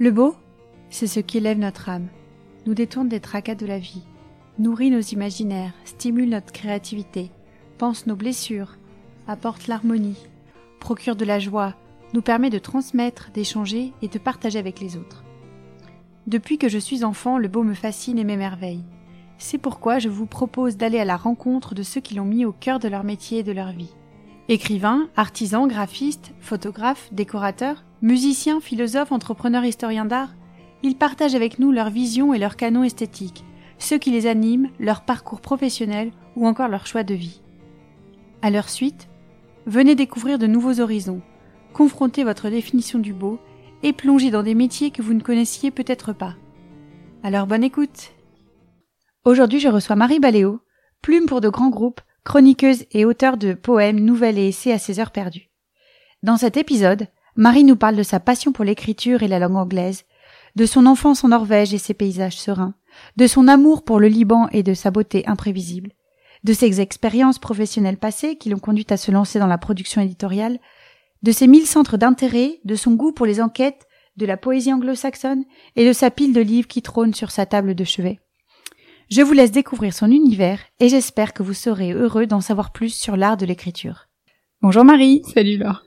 Le beau, c'est ce qui élève notre âme, nous détourne des tracas de la vie, nourrit nos imaginaires, stimule notre créativité, pense nos blessures, apporte l'harmonie, procure de la joie, nous permet de transmettre, d'échanger et de partager avec les autres. Depuis que je suis enfant, le beau me fascine et m'émerveille. C'est pourquoi je vous propose d'aller à la rencontre de ceux qui l'ont mis au cœur de leur métier et de leur vie. Écrivains, artisans, graphistes, photographes, décorateurs, musiciens, philosophes, entrepreneurs, historiens d'art, ils partagent avec nous leur vision et leur canon esthétique, ceux qui les animent, leur parcours professionnel ou encore leur choix de vie. À leur suite, venez découvrir de nouveaux horizons, confrontez votre définition du beau et plongez dans des métiers que vous ne connaissiez peut-être pas. Alors bonne écoute Aujourd'hui je reçois Marie Baléo, plume pour de grands groupes, chroniqueuse et auteure de poèmes, nouvelles et essais à ses heures perdues. Dans cet épisode, Marie nous parle de sa passion pour l'écriture et la langue anglaise, de son enfance en Norvège et ses paysages sereins, de son amour pour le Liban et de sa beauté imprévisible, de ses expériences professionnelles passées qui l'ont conduite à se lancer dans la production éditoriale, de ses mille centres d'intérêt, de son goût pour les enquêtes, de la poésie anglo-saxonne et de sa pile de livres qui trône sur sa table de chevet. Je vous laisse découvrir son univers et j'espère que vous serez heureux d'en savoir plus sur l'art de l'écriture. Bonjour Marie. Salut Laure.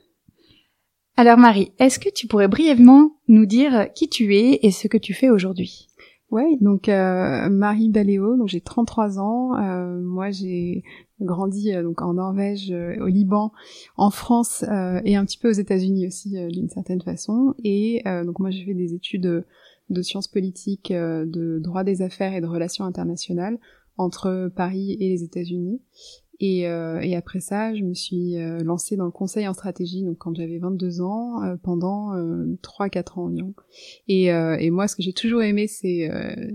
Alors Marie, est-ce que tu pourrais brièvement nous dire qui tu es et ce que tu fais aujourd'hui? Ouais, donc euh, Marie Baléo, donc j'ai 33 ans. Euh, moi, j'ai grandi euh, donc en Norvège, au Liban, en France et un petit peu aux États-Unis aussi d'une certaine façon. Et donc moi, j'ai fait des études de sciences politiques, de droit des affaires et de relations internationales entre Paris et les États-Unis. Et, euh, et, après ça, je me suis euh, lancée dans le conseil en stratégie, donc quand j'avais 22 ans, euh, pendant 3-4 ans environ. Et, et, moi, ce que j'ai toujours aimé, c'est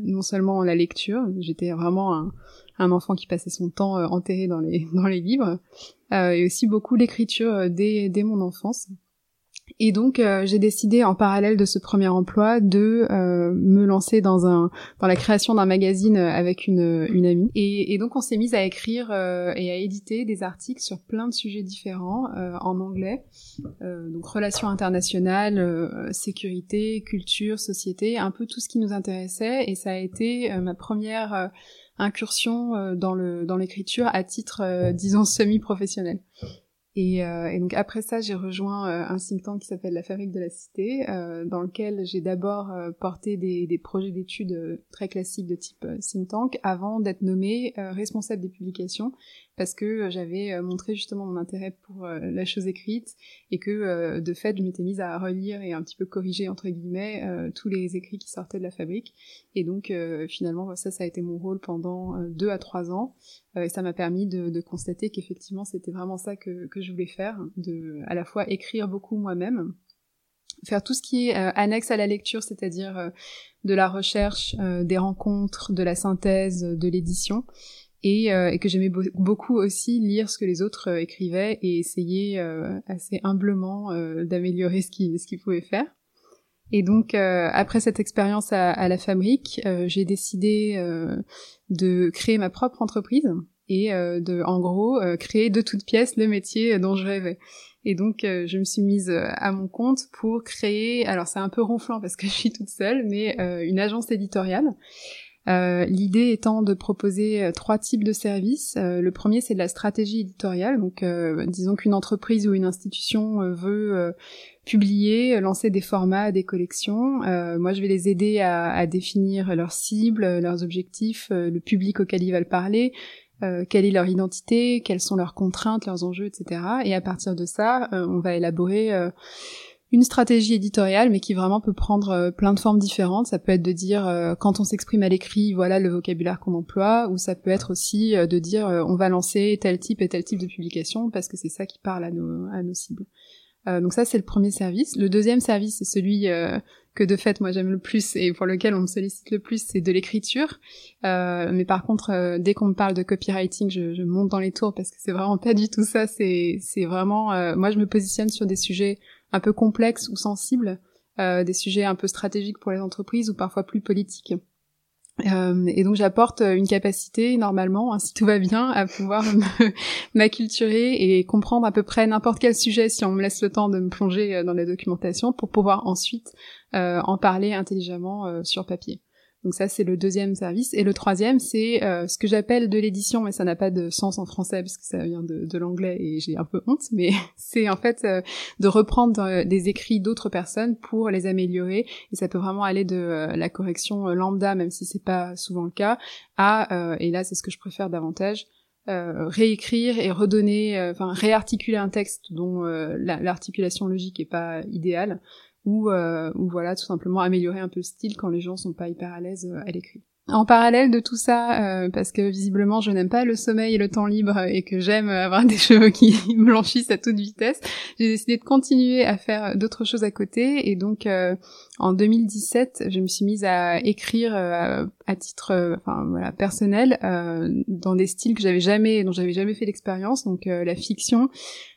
non seulement la lecture, j'étais vraiment un, un, enfant qui passait son temps enterré dans les, dans les livres, et aussi beaucoup l'écriture dès, dès mon enfance. Et donc euh, j'ai décidé en parallèle de ce premier emploi de euh, me lancer dans un dans la création d'un magazine avec une, une amie. Et, et donc on s'est mise à écrire euh, et à éditer des articles sur plein de sujets différents en anglais, donc relations internationales, sécurité, culture, société, un peu tout ce qui nous intéressait. Et ça a été ma première incursion dans le dans l'écriture à titre disons semi-professionnel. Et, euh, et, donc après ça, j'ai rejoint euh, un think tank qui s'appelle la Fabrique de la Cité, euh, dans lequel j'ai d'abord porté des, des projets d'études très classiques de type think tank, avant d'être nommée responsable des publications parce que euh, j'avais euh, montré justement mon intérêt pour euh, la chose écrite et que de fait je m'étais mise à relire et un petit peu corriger entre guillemets tous les écrits qui sortaient de la fabrique. Et donc finalement ça ça a été mon rôle pendant deux à trois ans. Et ça m'a permis de, de constater qu'effectivement c'était vraiment ça que, que je voulais faire de à la fois écrire beaucoup moi-même faire tout ce qui est annexe à la lecture, c'est-à-dire de la recherche, des rencontres, de la synthèse, de l'édition, et, euh, et que j'aimais beaucoup aussi lire ce que les autres euh, écrivaient et essayer euh, assez humblement d'améliorer ce qu'ils ce qu'ils pouvaient faire. Et donc après cette expérience à, à, la fabrique, j'ai décidé de créer ma propre entreprise et de en gros créer de toutes pièces le métier dont je rêvais. Et donc, je me suis mise à mon compte pour créer, alors c'est un peu ronflant parce que je suis toute seule, mais une agence éditoriale euh, l'idée étant de proposer euh, trois types de services. Euh, le premier, c'est de la stratégie éditoriale. Donc, disons qu'une entreprise ou une institution veut publier, lancer des formats, des collections. moi, je vais les aider à, à, définir leurs cibles, leurs objectifs, le public auquel ils veulent parler, quelle est leur identité, quelles sont leurs contraintes, leurs enjeux, etc. Et à partir de ça, on va élaborer une stratégie éditoriale, mais qui vraiment peut prendre euh, plein de formes différentes. Ça peut être de dire euh, quand on s'exprime à l'écrit, voilà le vocabulaire qu'on emploie, ou ça peut être aussi euh, de dire on va lancer tel type et tel type de publication parce que c'est ça qui parle à nos, à nos cibles. donc ça c'est le premier service. Le deuxième service c'est celui que de fait moi j'aime le plus et pour lequel on me sollicite le plus, c'est de l'écriture. mais par contre, dès qu'on me parle de copywriting, je, je, monte dans les tours parce que c'est vraiment pas du tout ça. C'est vraiment moi je me positionne sur des sujets un peu complexes ou sensibles, euh, des sujets un peu stratégiques pour les entreprises ou parfois plus politiques. Euh, et donc j'apporte une capacité normalement, hein, si tout va bien, à pouvoir m'acculturer et comprendre à peu près n'importe quel sujet si on me laisse le temps de me plonger dans la documentation pour pouvoir ensuite en parler intelligemment sur papier. Donc ça, c'est le deuxième service. Et le troisième, c'est euh, ce que j'appelle de l'édition, mais ça n'a pas de sens en français parce que ça vient de, l'anglais et j'ai un peu honte, mais c'est en fait euh, de reprendre euh, des écrits d'autres personnes pour les améliorer. Et ça peut vraiment aller de la correction lambda, même si c'est pas souvent le cas, à, et là c'est ce que je préfère davantage, réécrire et redonner, enfin réarticuler un texte dont l'articulation logique est pas idéale ou, euh, ou voilà, tout simplement améliorer un peu le style quand les gens sont pas hyper à l'aise euh, à l'écrit. En parallèle de tout ça, euh, parce que visiblement je n'aime pas le sommeil et le temps libre et que j'aime avoir des cheveux qui blanchissent à toute vitesse, j'ai décidé de continuer à faire d'autres choses à côté et donc euh, en 2017 je me suis mise à écrire euh, à titre enfin voilà personnel dans des styles que j'avais jamais dont j'avais jamais fait l'expérience donc la fiction,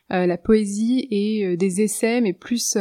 la poésie et des essais mais plus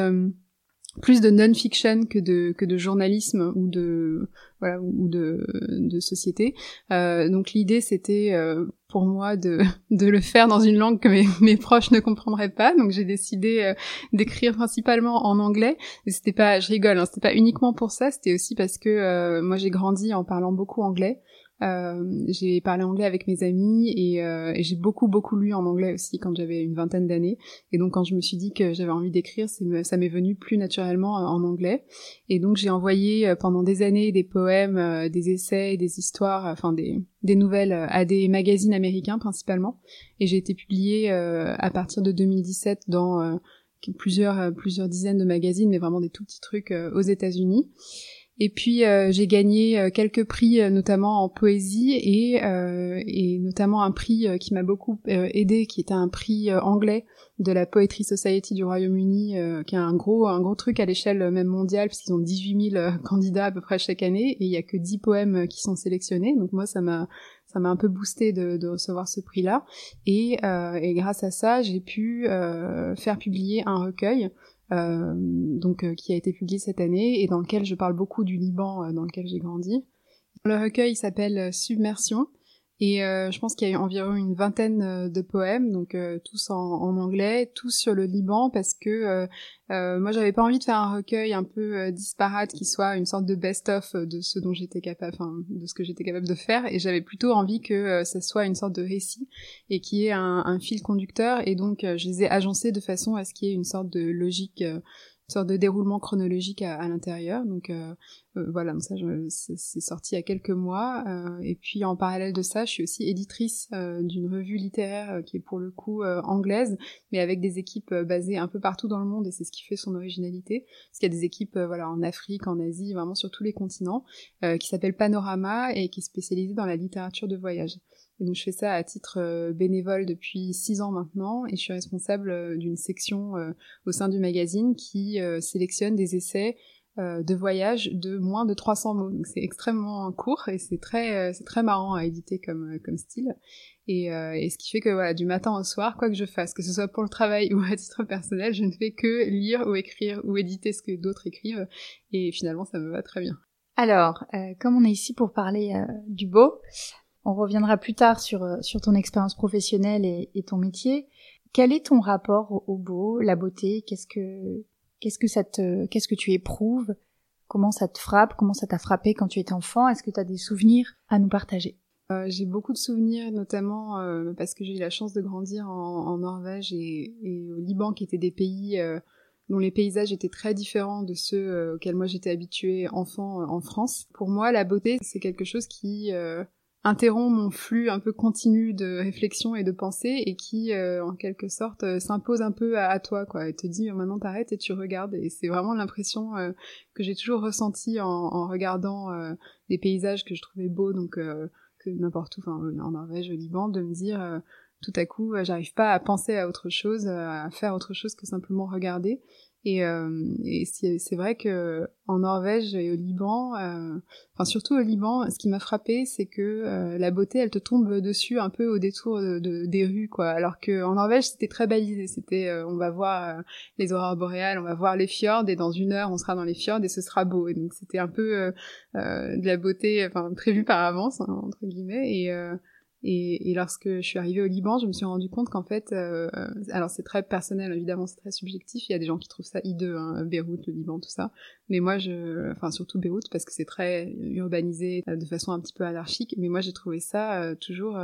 plus de non-fiction que de que de journalisme ou de voilà ou de de société. Euh, donc l'idée c'était euh, pour moi de de le faire dans une langue que mes, mes proches ne comprendraient pas. Donc j'ai décidé euh, d'écrire principalement en anglais. C'était pas je rigole, hein, c'était pas uniquement pour ça, c'était aussi parce que euh, moi j'ai grandi en parlant beaucoup anglais. Euh, j'ai parlé anglais avec mes amis et, euh, et j'ai beaucoup beaucoup lu en anglais aussi quand j'avais une vingtaine d'années. Et donc quand je me suis dit que j'avais envie d'écrire, ça m'est venu plus naturellement euh, en anglais. Et donc j'ai envoyé pendant des années des poèmes, des essais, des histoires, enfin des, des nouvelles à des magazines américains principalement. Et j'ai été publiée à partir de 2017 dans plusieurs plusieurs dizaines de magazines, mais vraiment des tout petits trucs aux États-Unis. Et puis euh, j'ai gagné euh, quelques prix, euh, notamment en poésie, et, et notamment un prix qui m'a beaucoup aidé, qui était un prix anglais de la Poetry Society du Royaume-Uni, qui est un gros un gros truc à l'échelle même mondiale, puisqu'ils ont 18 000 candidats à peu près chaque année, et il y a que 10 poèmes qui sont sélectionnés. Donc moi ça m'a ça m'a un peu boosté de, de recevoir ce prix-là, et, et grâce à ça j'ai pu faire publier un recueil euh, donc euh, qui a été publié cette année et dans lequel je parle beaucoup du Liban euh, dans lequel j'ai grandi. Le recueil s'appelle Submersion et euh, je pense qu'il y a environ une vingtaine euh, de poèmes, donc euh, tous en, en, anglais, tous sur le Liban, parce que moi j'avais pas envie de faire un recueil un peu disparate qui soit une sorte de best-of de ce dont j'étais capable, enfin de ce que j'étais capable de faire, et j'avais plutôt envie que ça soit une sorte de récit et qui ait un, fil conducteur, et donc je les ai agencés de façon à ce qu'il y ait une sorte de logique sorte de déroulement chronologique à, l'intérieur. Donc euh, euh, voilà, donc ça c'est sorti il y a quelques mois. Euh, et puis en parallèle de ça, je suis aussi éditrice d'une revue littéraire qui est pour le coup anglaise, mais avec des équipes basées un peu partout dans le monde et c'est ce qui fait son originalité. Parce qu'il y a des équipes voilà en Afrique, en Asie, vraiment sur tous les continents, qui s'appelle Panorama et qui est spécialisée dans la littérature de voyage. Donc je fais ça à titre euh, bénévole depuis six ans maintenant et je suis responsable euh, d'une section euh, au sein du magazine qui sélectionne des essais de voyage de moins de 300 mots. Donc c'est extrêmement court et c'est très c'est très marrant à éditer comme comme style. Et, et, ce qui fait que voilà du matin au soir, quoi que je fasse, que ce soit pour le travail ou à titre personnel, je ne fais que lire ou écrire ou éditer ce que d'autres écrivent et finalement ça me va très bien. Alors, comme on est ici pour parler du beau, on reviendra plus tard sur, euh, sur ton expérience professionnelle et, ton métier. Quel est ton rapport au, beau, la beauté? Qu'est-ce que qu'est-ce que ça te qu'est-ce que tu éprouves? Comment ça te frappe? Comment ça t'a frappé quand tu étais enfant? Est-ce que tu as des souvenirs à nous partager? Euh, j'ai beaucoup de souvenirs, notamment euh, parce que j'ai eu la chance de grandir en, Norvège et, au Liban, qui étaient des pays dont les paysages étaient très différents de ceux auxquels moi j'étais habituée enfant en France. Pour moi, la beauté, c'est quelque chose qui interrompt mon flux un peu continu de réflexion et de pensée et qui euh, en quelque sorte euh, s'impose un peu à, toi quoi. Et te dit euh, maintenant t'arrêtes et tu regardes. Et c'est vraiment l'impression que j'ai toujours ressentie en, regardant des paysages que je trouvais beaux. Donc que n'importe où enfin en Norvège au Liban de me dire tout à coup j'arrive pas à penser à autre chose à faire autre chose que simplement regarder Et, euh, et c'est vrai que en Norvège et au Liban, euh, enfin surtout au Liban, ce qui m'a frappé, c'est que euh, la beauté, elle te tombe dessus un peu au détour de, des rues, quoi. Alors que en Norvège, c'était très balisé. C'était, on va voir les aurores boréales, on va voir les fjords, et dans une heure, on sera dans les fjords et ce sera beau. Et donc c'était un peu de la beauté, enfin prévue par avance, hein, entre guillemets. Et et, lorsque je suis arrivée au Liban, je me suis rendu compte qu'en fait, euh, alors c'est très personnel, évidemment, c'est très subjectif. Il y a des gens qui trouvent ça hideux, hein, Beyrouth, le Liban, tout ça. Mais moi, je, enfin surtout Beyrouth, parce que c'est très urbanisé euh, de façon un petit peu anarchique. Mais moi, j'ai trouvé ça euh, toujours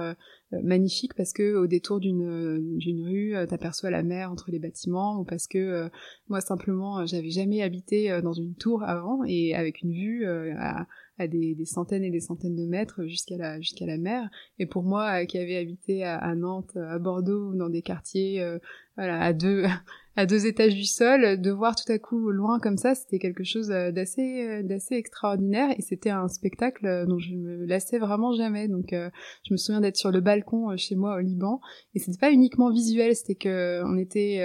magnifique parce que au détour d'une d'une rue, t'aperçois la mer entre les bâtiments, ou parce que moi simplement, j'avais jamais habité dans une tour avant et avec une vue à à des, centaines et des centaines de mètres jusqu'à la jusqu'à la mer. Et pour moi, euh, qui avait habité à, Nantes, à Bordeaux, dans des quartiers, euh, voilà, à deux à deux étages du sol, de voir tout à coup loin comme ça, c'était quelque chose euh, d'assez euh, d'assez extraordinaire et c'était un spectacle euh, dont je me lassais vraiment jamais. Donc je me souviens d'être sur le balcon chez moi au Liban et c'était pas uniquement visuel, c'était que on était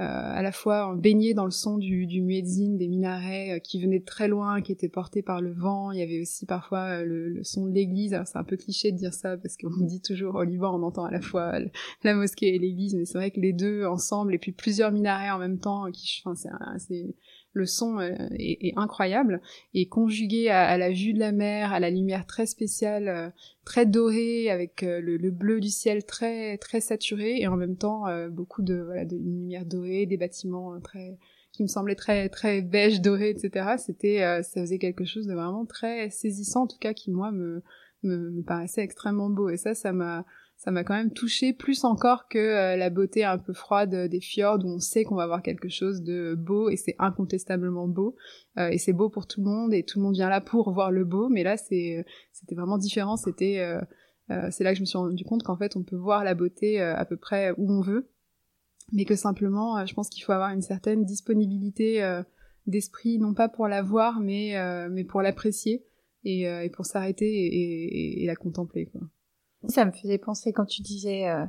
à la fois baigné dans le son du, du muezzin, des minarets qui venaient très loin, qui étaient portés par le vent. Il y avait aussi parfois le, son de l'église. C'est un peu cliché de dire ça parce qu'on dit toujours au Liban on entend à la fois la mosquée et l'église, mais c'est vrai que les deux ensemble et puis plusieurs minarets en même temps qui enfin c'est le son euh, est, incroyable. Et conjugué à, la vue de la mer à la lumière très spéciale euh, très dorée avec euh, le, bleu du ciel très très saturé et en même temps beaucoup de lumière dorée des bâtiments très qui me semblaient très très beige doré etc c'était ça faisait quelque chose de vraiment très saisissant en tout cas qui moi me, me paraissait extrêmement beau. Et ça ça m'a ça m'a quand même touché plus encore que euh, la beauté un peu froide des fjords où on sait qu'on va avoir quelque chose de beau et c'est incontestablement beau. Euh, et c'est beau pour tout le monde et tout le monde vient là pour voir le beau. Mais là c'est c'était vraiment différent. C'était euh, c'est là que je me suis rendu compte qu'en fait on peut voir la beauté à peu près où on veut. Mais que simplement je pense qu'il faut avoir une certaine disponibilité d'esprit non pas pour la voir mais mais pour l'apprécier et, et, pour s'arrêter et, et, et la contempler quoi. Ça me faisait penser quand tu disais euh,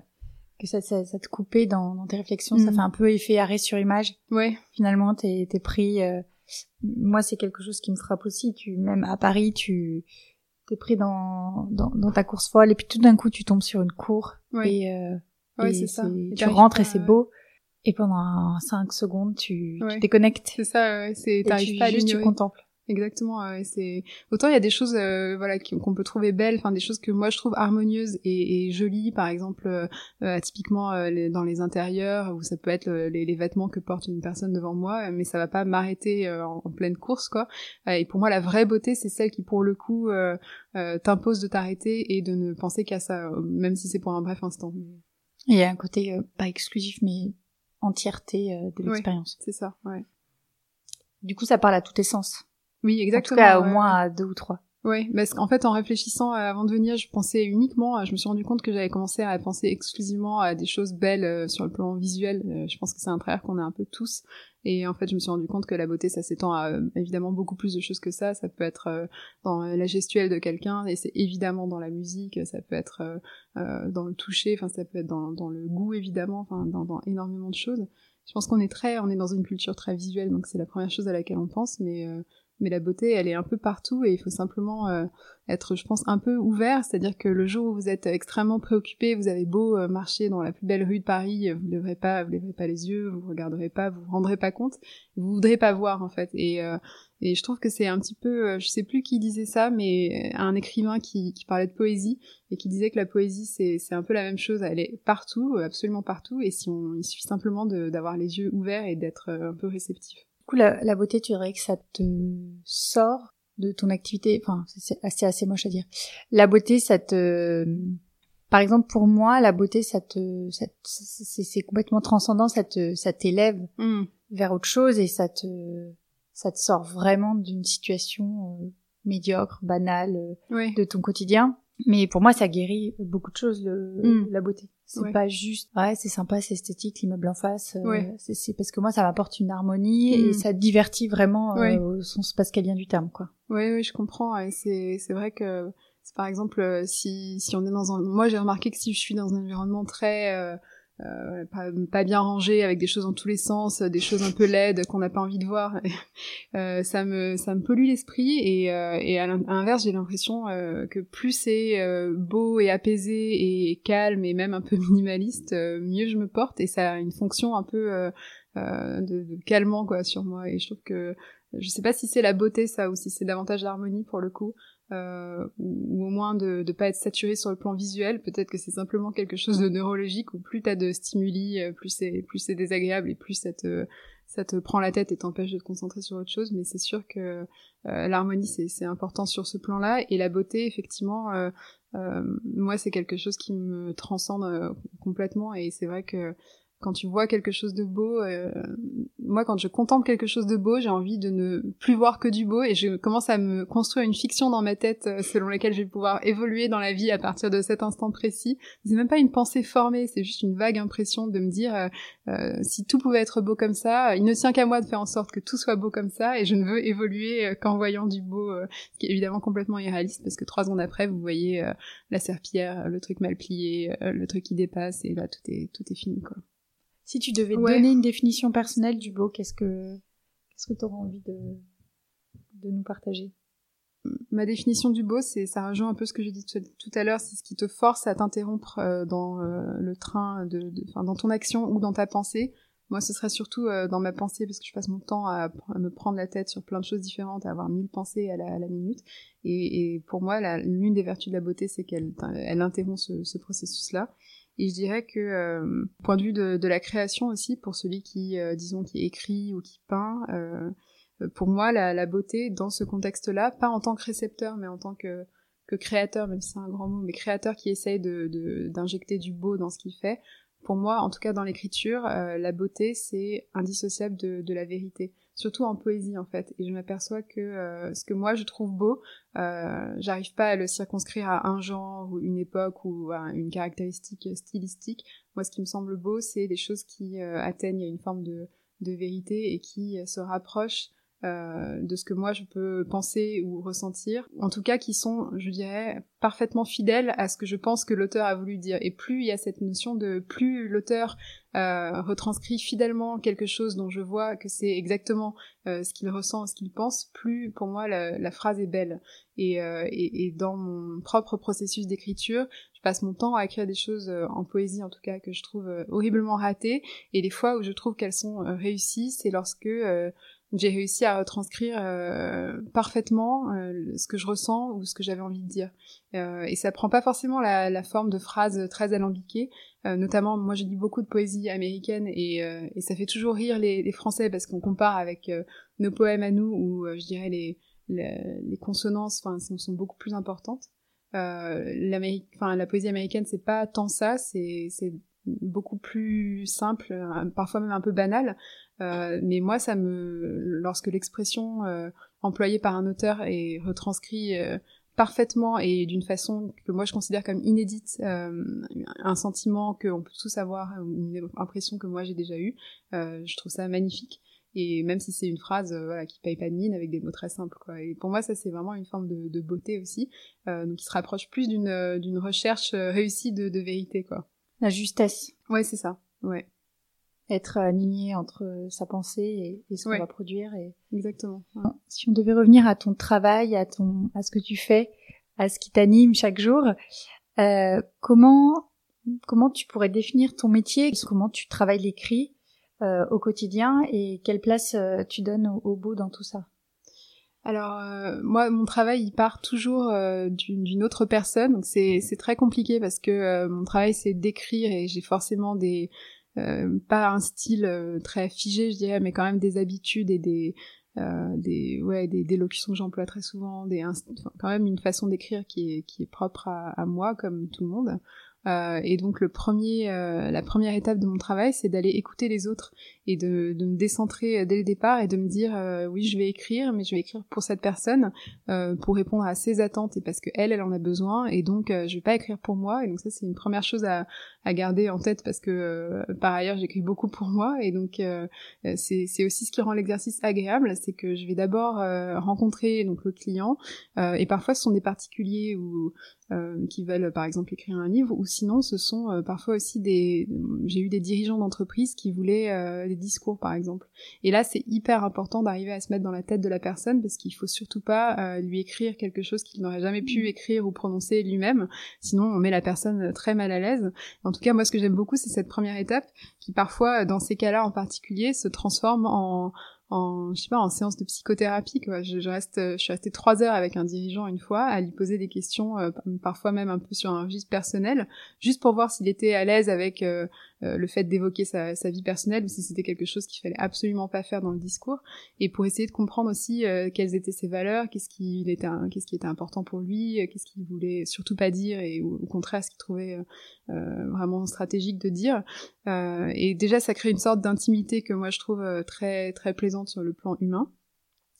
que ça, ça, ça, te coupait dans, dans tes réflexions, ça mm. fait un peu effet arrêt sur image. Ouais. Finalement, t'es es pris. Euh, moi, c'est quelque chose qui me frappe aussi. Tu même à Paris, tu t'es pris dans, dans, dans ta course folle et puis tout d'un coup, tu tombes sur une cour ouais. et, euh, ouais, c'est ça. tu rentres et c'est beau. Et pendant 5 secondes, tu, tu déconnectes. C'est ça, ouais, c'est t'arrives pas à juste tu contemples. Exactement. c'est autant il y a des choses euh, voilà qu'on peut trouver belles, enfin des choses que moi je trouve harmonieuses et, et jolies, par exemple euh, euh typiquement euh, dans les intérieurs où ça peut être les, les, vêtements que porte une personne devant moi, mais ça va pas m'arrêter en, en, pleine course quoi. et pour moi la vraie beauté c'est celle qui pour le coup t'impose de t'arrêter et de ne penser qu'à ça, même si c'est pour un bref instant. Il y a un côté pas exclusif mais entièreté de l'expérience. c'est ça. Ouais. Du coup ça parle à tous tes sens. Oui, exactement. En tout cas, au moins à deux ou trois. Oui, parce qu'en fait, en réfléchissant euh, avant de venir, je pensais uniquement, je me suis rendu compte que j'avais commencé à penser exclusivement à des choses belles euh, sur le plan visuel. Euh, je pense que c'est un travers qu'on a un peu tous. Et en fait, je me suis rendu compte que la beauté, ça s'étend à évidemment beaucoup plus de choses que ça. Ça peut être dans la gestuelle de quelqu'un, et c'est évidemment dans la musique. Ça peut être dans le toucher. Enfin, ça peut être dans, dans le goût évidemment. Enfin, dans, dans énormément de choses. Je pense qu'on est très, on est dans une culture très visuelle, donc c'est la première chose à laquelle on pense, mais mais la beauté, elle est un peu partout et il faut simplement euh, être, je pense, un peu ouvert. C'est-à-dire que le jour où vous êtes extrêmement préoccupé, vous avez beau euh, marcher dans la plus belle rue de Paris, vous ne lèverez pas, vous lèverez pas les yeux, vous regarderez pas, vous vous rendrez pas compte, vous voudrez pas voir en fait. Et euh, et je trouve que c'est un petit peu, je sais plus qui disait ça, mais un écrivain qui, qui parlait de poésie et qui disait que la poésie c'est c'est un peu la même chose, elle est partout, absolument partout. Et si on, il suffit simplement d'avoir les yeux ouverts et d'être un peu réceptif coup, la, beauté, tu dirais que ça te sort de ton activité. Enfin, c'est assez, assez moche à dire. La beauté, ça te... Par exemple, pour moi, la beauté, ça te, c'est complètement transcendant, ça te, ça t'élève mm. vers autre chose et ça te, ça te sort vraiment d'une situation euh, médiocre, banale euh, de ton quotidien. Mais pour moi, ça guérit beaucoup de choses, le, mm. la beauté. C'est pas juste, ouais, c'est sympa, c'est esthétique, l'immeuble en face. Euh, c'est parce que moi, ça m'apporte une harmonie et mm. ça divertit vraiment euh, au sens pascalien du terme, quoi. Oui, oui, je comprends. Et c'est, c'est vrai que, par exemple, euh, si, si on est dans un, moi, j'ai remarqué que si je suis dans un environnement très, euh, pas, bien rangé avec des choses dans tous les sens, des choses un peu laides qu'on n'a pas envie de voir. euh, ça me ça me pollue l'esprit et, euh, et à l'inverse j'ai l'impression euh, que plus c'est euh, beau et apaisé et calme et même un peu minimaliste, mieux je me porte et ça a une fonction un peu de, de, calmant quoi sur moi et je trouve que je sais pas si c'est la beauté ça ou si c'est davantage l'harmonie pour le coup euh, ou, au moins de ne pas être saturé sur le plan visuel. Peut-être que c'est simplement quelque chose de neurologique où plus t'as de stimuli, euh, plus c'est plus c'est désagréable et plus ça te ça te prend la tête et t'empêche de te concentrer sur autre chose. Mais c'est sûr que euh, l'harmonie c'est important sur ce plan-là et la beauté effectivement. Euh, moi, c'est quelque chose qui me transcende complètement et c'est vrai que quand tu vois quelque chose de beau, euh, moi quand je contemple quelque chose de beau, j'ai envie de ne plus voir que du beau et je commence à me construire une fiction dans ma tête euh, selon laquelle je vais pouvoir évoluer dans la vie à partir de cet instant précis. C'est même pas une pensée formée, c'est juste une vague impression de me dire euh, euh si tout pouvait être beau comme ça, il ne tient qu'à moi de faire en sorte que tout soit beau comme ça et je ne veux évoluer qu'en voyant du beau, ce qui est évidemment complètement irréaliste parce que trois secondes après vous voyez la serpillière, le truc mal plié, le truc qui dépasse et là tout est tout est fini quoi. Si tu devais donner une définition personnelle du beau, qu'est-ce que qu'est-ce que tu auras envie de, de nous partager? Ma définition du beau, c'est ça rejoint un peu ce que j'ai dit tout à l'heure, c'est ce qui te force à t'interrompre euh, dans euh, le train, de, dans ton action ou dans ta pensée. Moi, ce serait surtout euh, dans ma pensée, parce que je passe mon temps à, me prendre la tête sur plein de choses différentes, à avoir mille pensées à la, minute. Et, pour moi, l'une des vertus de la beauté, c'est qu'elle elle interrompt ce, ce processus-là. Et je dirais que, euh, point de vue de, la création aussi, pour celui qui, euh, disons, qui écrit ou qui peint, euh, pour moi, la, beauté dans ce contexte-là, pas en tant que récepteur, mais en tant que, créateur, même si c'est un grand mot, mais créateur qui essaye de, d'injecter du beau dans ce qu'il fait, pour moi, en tout cas dans l'écriture, la beauté, c'est indissociable de, de la vérité surtout en poésie en fait. Et je m'aperçois que euh, ce que moi je trouve beau, euh, j'arrive pas à le circonscrire à un genre ou une époque ou à une caractéristique stylistique. Moi, ce qui me semble beau, c'est des choses qui euh, atteignent une forme de vérité et qui se rapprochent euh, de ce que moi je peux penser ou ressentir, en tout cas qui sont, je dirais, parfaitement fidèles à ce que je pense que l'auteur a voulu dire. Et plus il y a cette notion de plus l'auteur euh, retranscrit fidèlement quelque chose dont je vois que c'est exactement euh, ce qu'il ressent, ce qu'il pense, plus pour moi la, phrase est belle. Et, et, et, dans mon propre processus d'écriture, je passe mon temps à écrire des choses en poésie en tout cas que je trouve horriblement ratées. Et les fois où je trouve qu'elles sont réussies, c'est lorsque j'ai réussi à retranscrire euh, parfaitement euh, ce que je ressens ou ce que j'avais envie de dire. Euh, et ça prend pas forcément la, la forme de phrases très alambiquées. notamment, moi, je lis beaucoup de poésie américaine et, et ça fait toujours rire les, les Français parce qu'on compare avec nos poèmes à nous où je dirais les, les, les consonances, enfin, sont, sont, beaucoup plus importantes. enfin, la poésie américaine, c'est pas tant ça, c'est beaucoup plus simple, parfois même un peu banal. Euh, mais moi, ça me, lorsque l'expression euh, employée par un auteur est retranscrite euh, parfaitement et d'une façon que moi je considère comme inédite, un sentiment qu'on peut tous avoir, une impression que moi j'ai déjà eue, je trouve ça magnifique. Et même si c'est une phrase voilà, qui paye pas de mine avec des mots très simples. Quoi. Et pour moi, ça c'est vraiment une forme de, de beauté aussi, donc qui se rapproche plus d'une d'une recherche réussie de, de vérité. quoi. La justesse. Ouais, c'est ça. Ouais être aligné entre sa pensée et, ce qu'on va produire. Et... Exactement. Si on devait revenir à ton travail, à ton, à ce que tu fais, à ce qui t'anime chaque jour, euh, comment, comment tu pourrais définir ton métier, comment tu travailles l'écrit euh, au quotidien et quelle place euh, tu donnes au, beau dans tout ça? Alors moi, mon travail, il part toujours d'une autre personne, donc c'est très compliqué parce que mon travail, c'est d'écrire et j'ai forcément des, euh, pas un style euh, très figé, je dirais, mais quand même des habitudes et des euh, des ouais des, des locutions que j'emploie très souvent, des quand même une façon d'écrire qui est qui est propre à, à moi comme tout le monde. Euh, et donc le premier, euh, la première étape de mon travail, c'est d'aller écouter les autres et de, de, me décentrer dès le départ et de me dire euh, oui, je vais écrire, mais je vais écrire pour cette personne, pour répondre à ses attentes et parce que elle, elle en a besoin. Et donc je vais pas écrire pour moi. Et donc ça, c'est une première chose à, à garder en tête parce que par ailleurs, j'écris beaucoup pour moi et donc c'est aussi ce qui rend l'exercice agréable, c'est que je vais d'abord rencontrer donc le client et parfois ce sont des particuliers ou euh, qui veulent par exemple écrire un livre, ou sinon, ce sont parfois aussi des. J'ai eu des dirigeants d'entreprise qui voulaient des discours, par exemple. Et là, c'est hyper important d'arriver à se mettre dans la tête de la personne parce qu'il faut surtout pas lui écrire quelque chose qu'il n'aurait jamais pu écrire ou prononcer lui-même. Sinon, on met la personne très mal à l'aise. En tout cas, moi, ce que j'aime beaucoup, c'est cette première étape qui parfois, dans ces cas-là en particulier, se transforme en, en je sais pas en séance de psychothérapie quoi. Je, reste je suis restée trois heures avec un dirigeant une fois à lui poser des questions euh, parfois même un peu sur un registre personnel juste pour voir s'il était à l'aise avec euh, euh, le fait d'évoquer sa, sa, vie personnelle ou si c'était quelque chose qu'il fallait absolument pas faire dans le discours et pour essayer de comprendre aussi quelles étaient ses valeurs qu'est-ce qui était qu'est-ce qui était important pour lui qu'est-ce qu'il voulait surtout pas dire et au, contraire ce qu'il trouvait vraiment stratégique de dire et déjà ça crée une sorte d'intimité que moi je trouve très très plaisante sur le plan humain.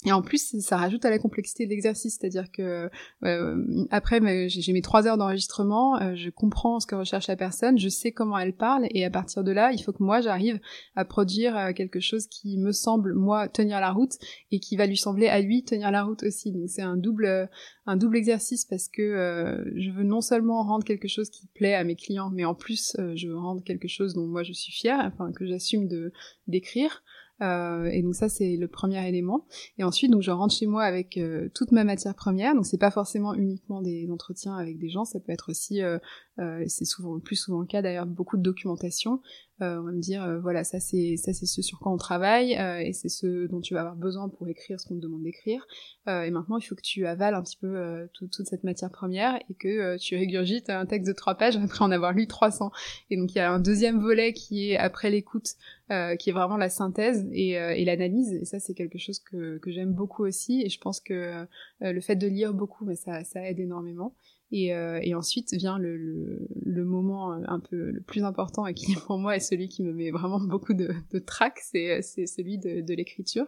Et en plus, ça rajoute à la complexité de l'exercice, c'est-à-dire que euh, après, j'ai mes trois heures d'enregistrement, euh, je comprends ce que recherche la personne, je sais comment elle parle, et à partir de là, il faut que moi j'arrive à produire euh, quelque chose qui me semble moi tenir la route et qui va lui sembler à lui tenir la route aussi. Donc c'est un double un double exercice parce que je veux non seulement rendre quelque chose qui plaît à mes clients, mais en plus je veux rendre quelque chose dont moi je suis fière, enfin que j'assume de d'écrire. Euh, et donc ça c'est le premier élément. Et ensuite donc je rentre chez moi avec euh, toute ma matière première. Donc c'est pas forcément uniquement des entretiens avec des gens, ça peut être aussi, euh, euh c'est souvent plus souvent le cas d'ailleurs, beaucoup de documentation. on va me dire voilà ça c'est ça c'est ce sur quoi on travaille et c'est ce dont tu vas avoir besoin pour écrire ce qu'on te demande d'écrire. et maintenant il faut que tu avales un petit peu toute cette matière première et que tu régurgites un texte de trois pages après en avoir lu 300. Et donc il y a un deuxième volet qui est après l'écoute euh, qui est vraiment la synthèse et, euh, et l'analyse. Et ça, c'est quelque chose que, que j'aime beaucoup aussi. Et je pense que euh, le fait de lire beaucoup, mais ça, ça aide énormément. Et, euh, et, ensuite vient le, le, le, moment un peu le plus important et qui pour moi est celui qui me met vraiment beaucoup de, de trac, c'est, c'est celui de, de l'écriture.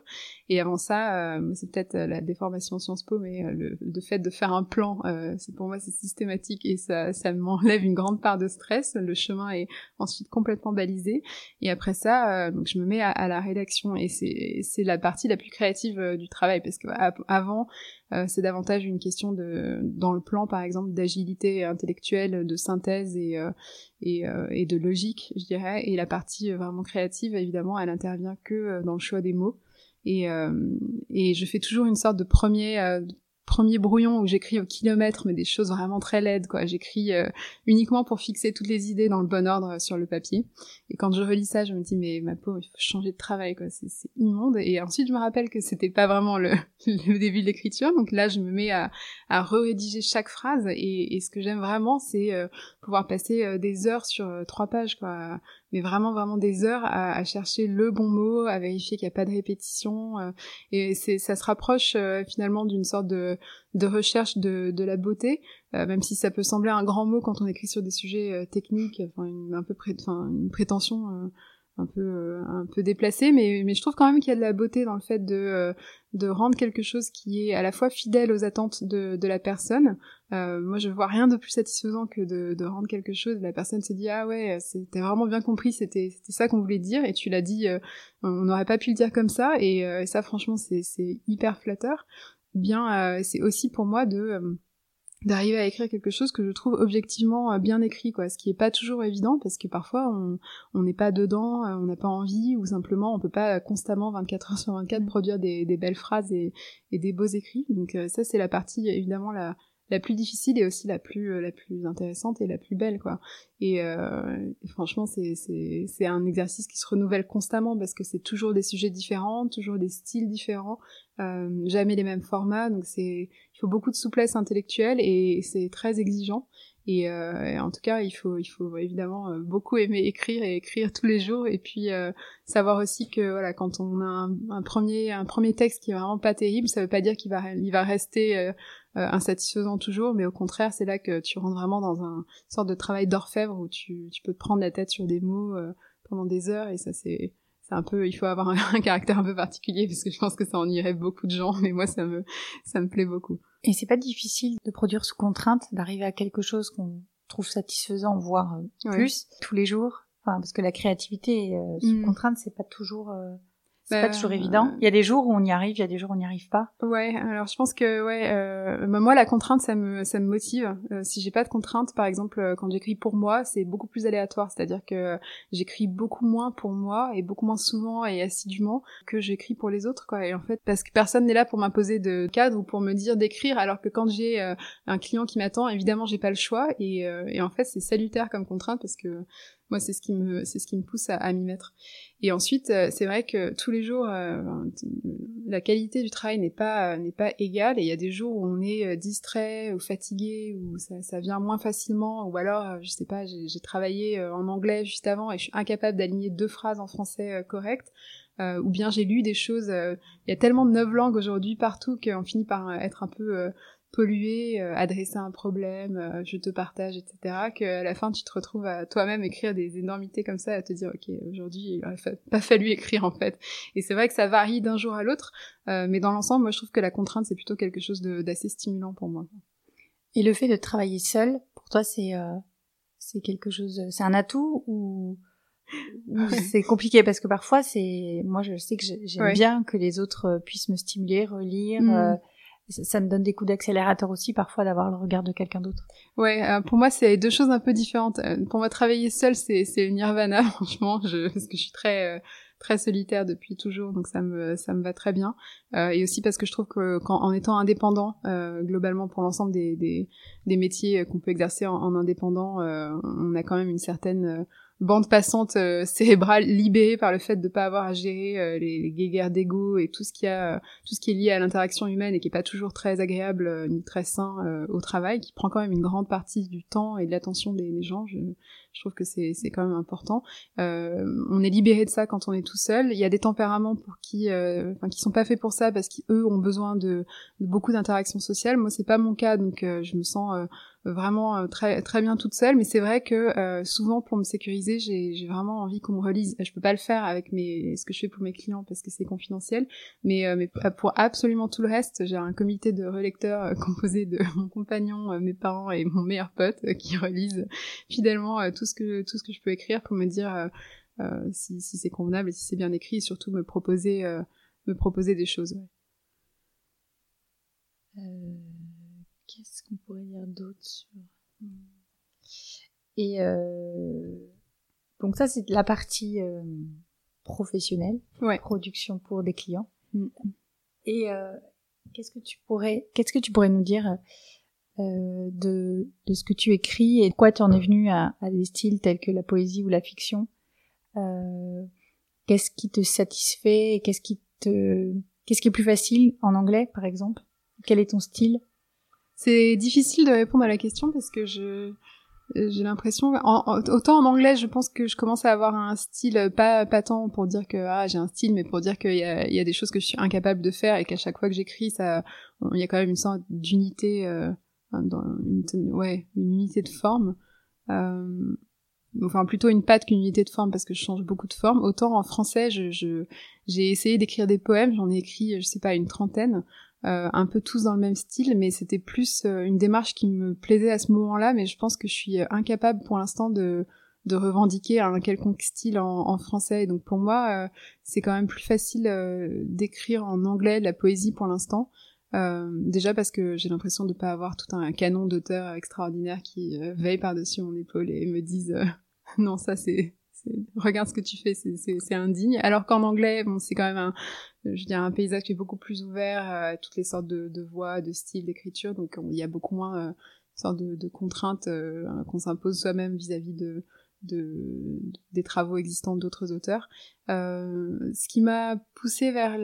Et avant ça, euh, c'est peut-être la déformation Sciences Po, mais euh, le, le, fait de faire un plan, euh, c'est pour moi c'est systématique et ça, ça m'enlève une grande part de stress. Le chemin est ensuite complètement balisé. Et après ça, donc je me mets à, à la rédaction et c'est, c'est la partie la plus créative du travail parce que avant euh, c'est davantage une question de, dans le plan par exemple, d'agilité intellectuelle, de synthèse et, euh, et, euh, et, de logique, je dirais. Et la partie vraiment créative, évidemment, elle intervient que dans le choix des mots. Et, et je fais toujours une sorte de premier premier brouillon où j'écris au kilomètre, mais des choses vraiment très laides, quoi. J'écris euh, uniquement pour fixer toutes les idées dans le bon ordre euh, sur le papier. Et quand je relis ça, je me dis, mais ma pauvre, il faut changer de travail, quoi. C'est immonde. Et ensuite, je me rappelle que c'était pas vraiment le, début de l'écriture. Donc là, je me mets à, à re-rédiger chaque phrase. Et, et ce que j'aime vraiment, c'est euh, pouvoir passer des heures sur trois pages, quoi mais vraiment vraiment des heures à, à, chercher le bon mot, à vérifier qu'il n'y a pas de répétition. Euh, et c'est ça se rapproche euh, finalement d'une sorte de, de recherche de, de la beauté, euh, même si ça peut sembler un grand mot quand on écrit sur des sujets techniques, enfin une, un peu pré une prétention un peu un peu déplacée, mais mais je trouve quand même qu'il y a de la beauté dans le fait de de rendre quelque chose qui est à la fois fidèle aux attentes de, de la personne. Euh, moi, je vois rien de plus satisfaisant que de, rendre quelque chose. La personne se dit ah ouais, c'était vraiment bien compris, c'était c'était ça qu'on voulait dire et tu l'as dit, euh, on n'aurait pas pu le dire comme ça et, euh, ça franchement c'est c'est hyper flatteur. Bien, euh, c'est aussi pour moi de d'arriver à écrire quelque chose que je trouve objectivement euh, bien écrit quoi ce qui est pas toujours évident parce que parfois on n'est pas dedans euh, on n'a pas envie ou simplement on peut pas constamment 24 heures sur 24 mm. produire des, belles phrases et, et des beaux écrits donc euh, ça c'est la partie évidemment la la plus difficile et aussi la plus euh, la plus intéressante et la plus belle quoi. Et, euh, franchement c'est c'est un exercice qui se renouvelle constamment parce que c'est toujours des sujets différents toujours des styles différents euh, jamais les mêmes formats. Donc c'est il faut beaucoup de souplesse intellectuelle et c'est très exigeant. Et, euh, en tout cas, il faut, il faut évidemment euh, beaucoup aimer écrire et écrire tous les jours, et puis euh, savoir aussi que voilà, quand on a un, un, premier, un premier texte qui est vraiment pas terrible, ça veut pas dire qu'il va, il va rester euh, insatisfaisant toujours, mais au contraire, c'est là que tu rentres vraiment dans un sorte de travail d'orfèvre où tu, tu peux te prendre la tête sur des mots pendant des heures, et ça c'est c'est un peu, il faut avoir un, un, caractère un peu particulier parce que je pense que ça ennuierait beaucoup de gens, mais moi ça me, ça me plaît beaucoup. Et c'est pas difficile de produire sous contrainte, d'arriver à quelque chose qu'on trouve satisfaisant, voire euh, plus tous les jours? Enfin, parce que la créativité euh, sous mm. contrainte, c'est pas toujours. Euh, C'est pas toujours évident. Euh, il y a des jours où on y arrive, il y a des jours où on n'y arrive pas. Ouais, alors je pense que ouais, euh, bah, moi la contrainte ça me ça me motive. Euh, si j'ai pas de contrainte, par exemple euh, quand j'écris pour moi, c'est beaucoup plus aléatoire, c'est-à-dire que j'écris beaucoup moins pour moi et beaucoup moins souvent et assidûment que j'écris pour les autres quoi. Et en fait parce que personne n'est là pour m'imposer de cadre ou pour me dire d'écrire, alors que quand j'ai un client qui m'attend, évidemment j'ai pas le choix et, et en fait c'est salutaire comme contrainte parce que moi, c'est ce qui me, c'est ce qui me pousse à, m'y mettre. Et ensuite, euh, c'est vrai que tous les jours, euh, la qualité du travail n'est pas, n'est pas égale. Et il y a des jours où on est euh, distrait ou fatigué, ou ça, ça vient moins facilement, ou alors, je sais pas, j'ai travaillé en anglais juste avant et je suis incapable d'aligner deux phrases en français correctes. ou bien j'ai lu des choses. Il y a tellement de neuf langues aujourd'hui partout qu'on finit par être un peu polluer, euh, adresser un problème, euh, je te partage, etc., qu'à la fin tu te retrouves à toi-même écrire des énormités comme ça, à te dire ok aujourd'hui il aurait pas fallu écrire en fait. Et c'est vrai que ça varie d'un jour à l'autre, euh, mais dans l'ensemble moi je trouve que la contrainte c'est plutôt quelque chose d'assez stimulant pour moi. Et le fait de travailler seul, pour toi c'est c'est quelque chose, c'est un atout ou c'est compliqué? Parce que parfois c'est moi je sais que j'aime bien que les autres puissent me stimuler relire mmh ça, me donne des coups d'accélérateur aussi parfois d'avoir le regard de quelqu'un d'autre. Ouais, euh, pour moi c'est deux choses un peu différentes. Euh, pour moi travailler seul c'est c'est nirvana franchement, je, parce que je suis très euh, très solitaire depuis toujours, donc ça me ça me va très bien. et aussi parce que je trouve que quand en étant indépendant, globalement pour l'ensemble des, des, des métiers qu'on peut exercer en, en indépendant, on a quand même une certaine bande passante euh, cérébrale libérée par le fait de pas avoir à gérer euh, les, les guéguerres d'ego et tout ce qui a tout ce qui est lié à l'interaction humaine et qui est pas toujours très agréable euh, ni très sain au travail qui prend quand même une grande partie du temps et de l'attention des, des, gens. Je, je trouve que c'est c'est quand même important. On est libéré de ça quand on est tout seul. Il y a des tempéraments pour qui enfin qui sont pas faits pour ça parce qu'eux ont besoin de, beaucoup d'interactions sociales. Moi c'est pas mon cas donc je me sens vraiment euh, très très bien toute seule. Mais c'est vrai que euh, souvent pour me sécuriser j'ai j'ai vraiment envie qu'on me relise. Je peux pas le faire avec mes ce que je fais pour mes clients parce que c'est confidentiel. Mais euh, mais pour absolument tout le reste j'ai un comité de relecteurs composé de mon compagnon mes parents et mon meilleur pote qui relisent fidèlement tout ce que tout ce que je peux écrire pour me dire si si c'est convenable et si c'est bien écrit et surtout me proposer me proposer des choses Qu'est-ce qu'on pourrait dire d'autre sur... Et euh... donc ça, c'est la partie euh, professionnelle, ouais. production pour des clients. Mm. Et euh, qu'est-ce que tu pourrais, qu'est-ce que tu pourrais nous dire euh, de, de ce que tu écris et pourquoi tu en es venu à, à, des styles tels que la poésie ou la fiction euh, Qu'est-ce qui te satisfait et qu'est-ce qui te, qu'est-ce qui est plus facile en anglais, par exemple? Quel est ton style? C'est difficile de répondre à la question parce que je j'ai l'impression autant en anglais je pense que je commence à avoir un style pas pas tant pour dire que ah j'ai un style mais pour dire qu'il y a il y a des choses que je suis incapable de faire et qu'à chaque fois que j'écris ça il y a quand même une sorte d'unité euh, une ouais une unité de forme euh, enfin plutôt une patte qu'une unité de forme parce que je change beaucoup de forme autant en français je j'ai essayé d'écrire des poèmes j'en ai écrit je sais pas une trentaine euh, un peu tous dans le même style, mais c'était plus euh, une démarche qui me plaisait à ce moment-là, mais je pense que je suis euh, incapable pour l'instant de, de revendiquer un quelconque style en, français. donc pour moi, c'est quand même plus facile d'écrire en anglais la poésie pour l'instant. Déjà parce que j'ai l'impression de pas avoir tout un canon d'auteurs extraordinaires qui veillent par-dessus mon épaule et me disent non ça c'est regarde ce que tu fais, c'est indigne. Alors qu'en anglais, bon, c'est quand même un, je veux dire, un paysage qui est beaucoup plus ouvert à toutes les sortes de, de voix, de styles, d'écriture, donc il y a beaucoup moins euh, sorte de, de contraintes euh, qu'on s'impose soi-même vis-à-vis de, de, des travaux existants d'autres auteurs. Euh, ce qui m'a poussé vers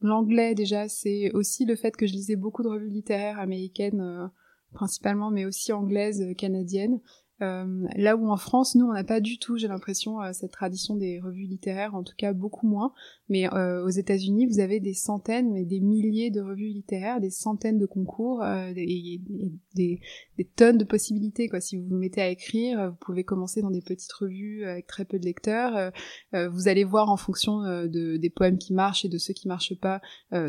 l'anglais déjà, c'est aussi le fait que je lisais beaucoup de revues littéraires américaines euh, principalement, mais aussi anglaises, canadiennes. Euh, là où en France, nous, on n'a pas du tout, j'ai l'impression, euh, cette tradition des revues littéraires, en tout cas beaucoup moins. Mais euh, aux États-Unis, vous avez des centaines, mais des milliers de revues littéraires, des centaines de concours, et, des, des, tonnes de possibilités. Quoi. Si vous vous mettez à écrire, vous pouvez commencer dans des petites revues avec très peu de lecteurs. vous allez voir en fonction de, des poèmes qui marchent et de ceux qui marchent pas,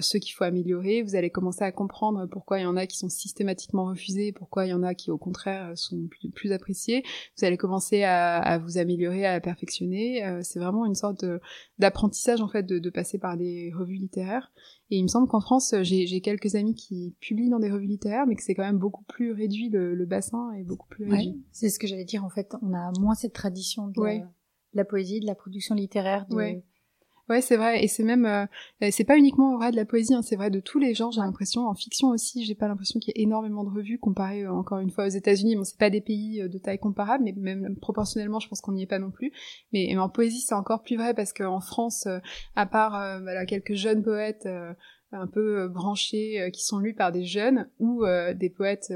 ceux qu'il faut améliorer. Vous allez commencer à comprendre pourquoi il y en a qui sont systématiquement refusés, pourquoi il y en a qui, au contraire, sont plus, appréciés vous allez commencer à, vous améliorer, à perfectionner. Euh, c'est vraiment une sorte d'apprentissage en fait de, de, passer par des revues littéraires. Et il me semble qu'en France, j'ai quelques amis qui publient dans des revues littéraires, mais que c'est quand même beaucoup plus réduit, le, le bassin est beaucoup plus réduit. Ouais, c'est ce que j'allais dire, en fait, on a moins cette tradition de, la, poésie, de la production littéraire. De... Ouais. Ouais, c'est vrai, et c'est même, euh, c'est pas uniquement vrai de la poésie, hein, c'est vrai de tous les genres. J'ai l'impression, en fiction aussi, j'ai pas l'impression qu'il y ait énormément de revues comparé euh, encore une fois aux États-Unis. Bon, c'est pas des pays euh, de taille comparable, mais même proportionnellement, je pense qu'on n'y est pas non plus. Mais, en poésie, c'est encore plus vrai parce qu'en France, à part voilà quelques jeunes poètes un peu branchés qui sont lus par des jeunes ou des poètes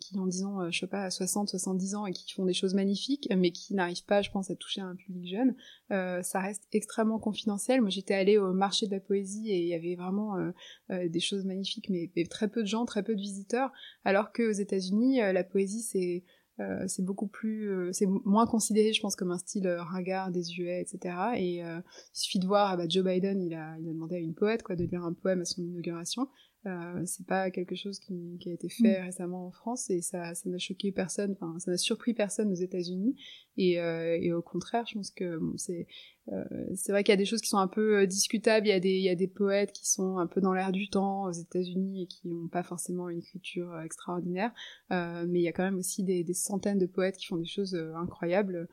qui ont, disons, euh, je sais pas, 60, 70 ans et qui font des choses magnifiques, mais qui n'arrivent pas, je pense, à toucher un public jeune, euh, ça reste extrêmement confidentiel. Moi, j'étais allée au marché de la poésie et il y avait vraiment euh, des choses magnifiques, mais, très peu de gens, très peu de visiteurs, alors qu'aux États-Unis, la poésie, c'est beaucoup plus, c'est moins considéré, je pense, comme un style ringard, désuet, etc. Et il suffit de voir, ah bah, Joe Biden, il a, a demandé à une poète quoi de lire un poème à son inauguration. Euh, c'est pas quelque chose qui, qui a été fait mm. récemment en France et ça ça n'a choqué personne enfin ça n'a surpris personne aux États-Unis. Et, euh, et au contraire je pense que bon, c'est euh, c'est vrai qu'il y a des choses qui sont un peu euh, discutables. Il y a des il y a des poètes qui sont un peu dans l'air du temps aux États-Unis et qui n'ont pas forcément une écriture extraordinaire. Mais il y a quand même aussi des, des, centaines de poètes qui font des choses incroyables.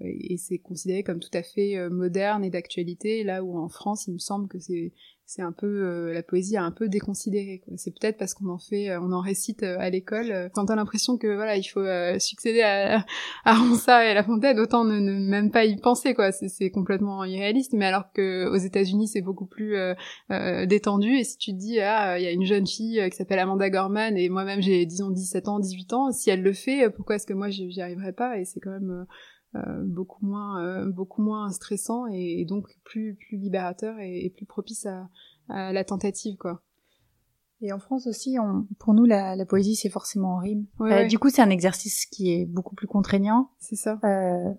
Et, et c'est considéré comme tout à fait moderne et d'actualité là où en France il me semble que c'est c'est un peu euh, la poésie a un peu déconsidéré c'est peut-être parce qu'on en fait euh, on en récite euh, à l'école quand t'as l'impression que voilà il faut succéder à, à Ronsard et La Fontaine autant ne, même pas y penser quoi. C'est complètement irréaliste. Mais alors que aux États-Unis c'est beaucoup plus détendu. Et si tu te dis ah il y a une jeune fille qui s'appelle Amanda Gorman et moi-même j'ai disons 17 ans 18 ans si elle le fait pourquoi est-ce que moi j'y arriverais pas? Et c'est quand même beaucoup moins euh, beaucoup moins stressant et, donc plus plus libérateur et, plus propice à, à, la tentative quoi. Et en France aussi, on, pour nous, la, la poésie, c'est forcément en rime. Euh, du coup, c'est un exercice qui est beaucoup plus contraignant. C'est ça. Euh,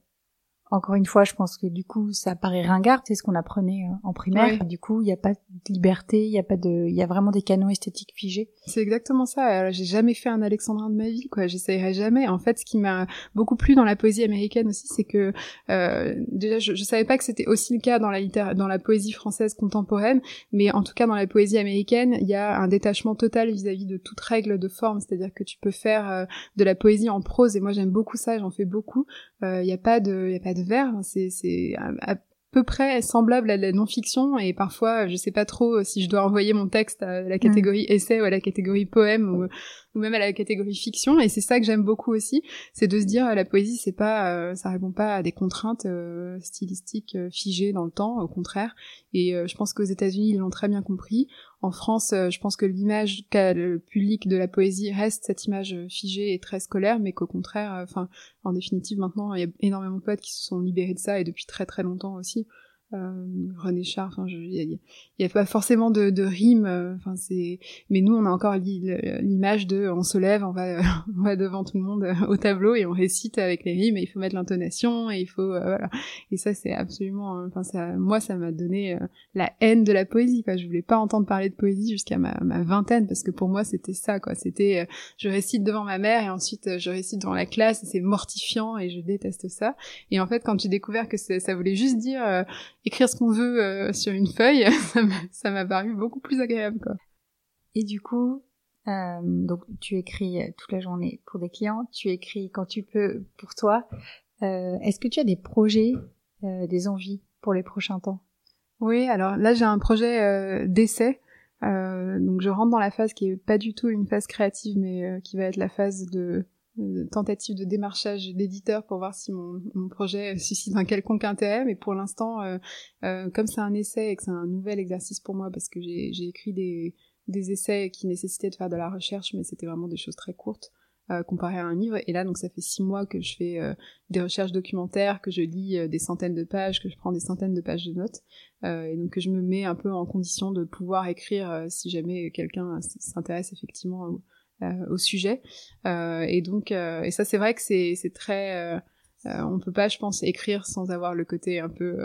encore une fois, je pense que du coup, ça paraît ringard, c'est ce qu'on apprenait euh, en primaire. Du coup, il n'y a pas de liberté, il y a pas de, il y a vraiment des canons esthétiques figés. C'est exactement ça. J'ai jamais fait un alexandrin de ma vie, quoi. J'essayerai jamais. En fait, ce qui m'a beaucoup plu dans la poésie américaine aussi, c'est que euh, déjà, je, je savais pas que c'était aussi le cas dans la littérature, dans la poésie française contemporaine, mais en tout cas dans la poésie américaine, il y a un détachement total vis-à-vis de toute règle de forme. C'est-à-dire que tu peux faire euh, de la poésie en prose, et moi j'aime beaucoup ça. J'en fais beaucoup. Il n'y a pas de, y a pas de c'est à, peu près semblable à la non-fiction et parfois je sais pas trop si je dois envoyer mon texte à la catégorie mm. essai ou à la catégorie poème ou, ou même à la catégorie fiction et c'est ça que j'aime beaucoup aussi c'est de se dire la poésie c'est pas euh, ça répond pas à des contraintes euh, stylistiques euh, figées dans le temps au contraire et je pense qu'aux États-Unis ils l'ont très bien compris en France, euh, je pense que l'image qu'a le public de la poésie reste cette image euh, figée et très scolaire, mais qu'au contraire, euh, enfin, en définitive, maintenant, il y a énormément de poètes qui se sont libérés de ça et depuis très très longtemps aussi. Euh, René Char, enfin, il y, a pas forcément de, de euh, enfin c'est, mais nous on a encore l'image de, on se lève, on va, on va devant tout le monde euh, au tableau et on récite avec les rimes et il faut mettre l'intonation et il faut, voilà, et ça c'est absolument, enfin ça, moi ça m'a donné la haine de la poésie, quoi. Je voulais pas entendre parler de poésie jusqu'à ma, vingtaine parce que pour moi c'était ça, quoi. C'était, je récite devant ma mère et ensuite je récite devant la classe c'est mortifiant et je déteste ça. Et en fait quand j'ai découvert que ça voulait juste dire écrire ce qu'on veut euh, sur une feuille, ça m'a paru beaucoup plus agréable, quoi. Et du coup, euh, donc tu écris euh, toute la journée pour des clients, tu écris quand tu peux pour toi. Euh, Est-ce que tu as des projets, euh, des envies pour les prochains temps? Oui, alors là j'ai un projet d'essai. donc je rentre dans la phase qui est pas du tout une phase créative, mais qui va être la phase de tentative de démarchage d'éditeur pour voir si mon, projet suscite un quelconque intérêt, mais pour l'instant, euh, euh, comme c'est un essai et que c'est un nouvel exercice pour moi, parce que j'ai écrit des, des essais qui nécessitaient de faire de la recherche, mais c'était vraiment des choses très courtes, euh, comparé à un livre. Et là, donc ça fait six mois que je fais euh, des recherches documentaires, que je lis euh, des centaines de pages, que je prends des centaines de pages de notes, et donc que je me mets un peu en condition de pouvoir écrire si jamais quelqu'un s'intéresse effectivement euh, au sujet. Euh, et donc, euh, et ça c'est vrai que c'est très on peut pas, je pense, écrire sans avoir le côté un peu